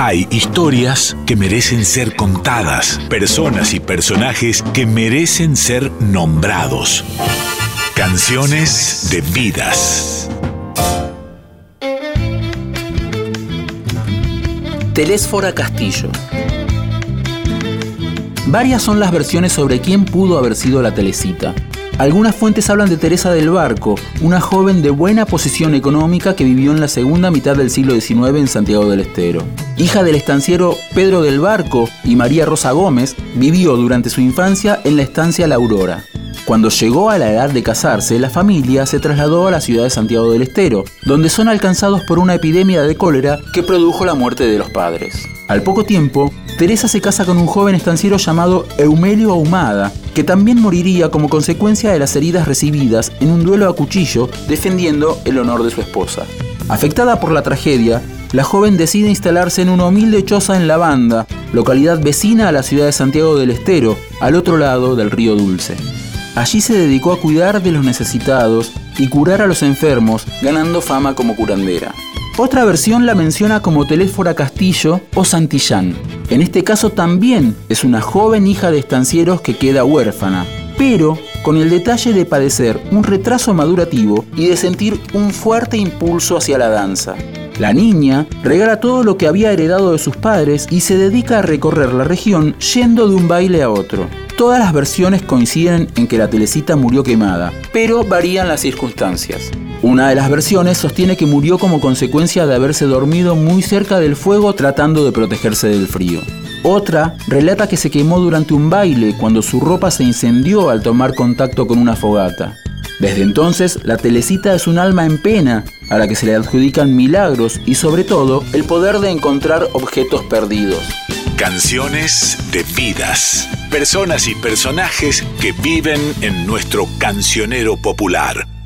Hay historias que merecen ser contadas, personas y personajes que merecen ser nombrados. Canciones de vidas. Telésfora Castillo. Varias son las versiones sobre quién pudo haber sido la Telecita. Algunas fuentes hablan de Teresa del Barco, una joven de buena posición económica que vivió en la segunda mitad del siglo XIX en Santiago del Estero. Hija del estanciero Pedro del Barco y María Rosa Gómez, vivió durante su infancia en la estancia La Aurora. Cuando llegó a la edad de casarse, la familia se trasladó a la ciudad de Santiago del Estero, donde son alcanzados por una epidemia de cólera que produjo la muerte de los padres. Al poco tiempo, Teresa se casa con un joven estanciero llamado Eumelio Ahumada, que también moriría como consecuencia de las heridas recibidas en un duelo a cuchillo defendiendo el honor de su esposa. Afectada por la tragedia, la joven decide instalarse en una humilde choza en La Banda, localidad vecina a la ciudad de Santiago del Estero, al otro lado del río Dulce. Allí se dedicó a cuidar de los necesitados y curar a los enfermos, ganando fama como curandera. Otra versión la menciona como Telésfora Castillo o Santillán. En este caso también es una joven hija de estancieros que queda huérfana, pero con el detalle de padecer un retraso madurativo y de sentir un fuerte impulso hacia la danza. La niña regala todo lo que había heredado de sus padres y se dedica a recorrer la región yendo de un baile a otro. Todas las versiones coinciden en que la telecita murió quemada, pero varían las circunstancias. Una de las versiones sostiene que murió como consecuencia de haberse dormido muy cerca del fuego tratando de protegerse del frío. Otra relata que se quemó durante un baile cuando su ropa se incendió al tomar contacto con una fogata. Desde entonces, la telecita es un alma en pena a la que se le adjudican milagros y sobre todo el poder de encontrar objetos perdidos. Canciones de vidas. Personas y personajes que viven en nuestro cancionero popular.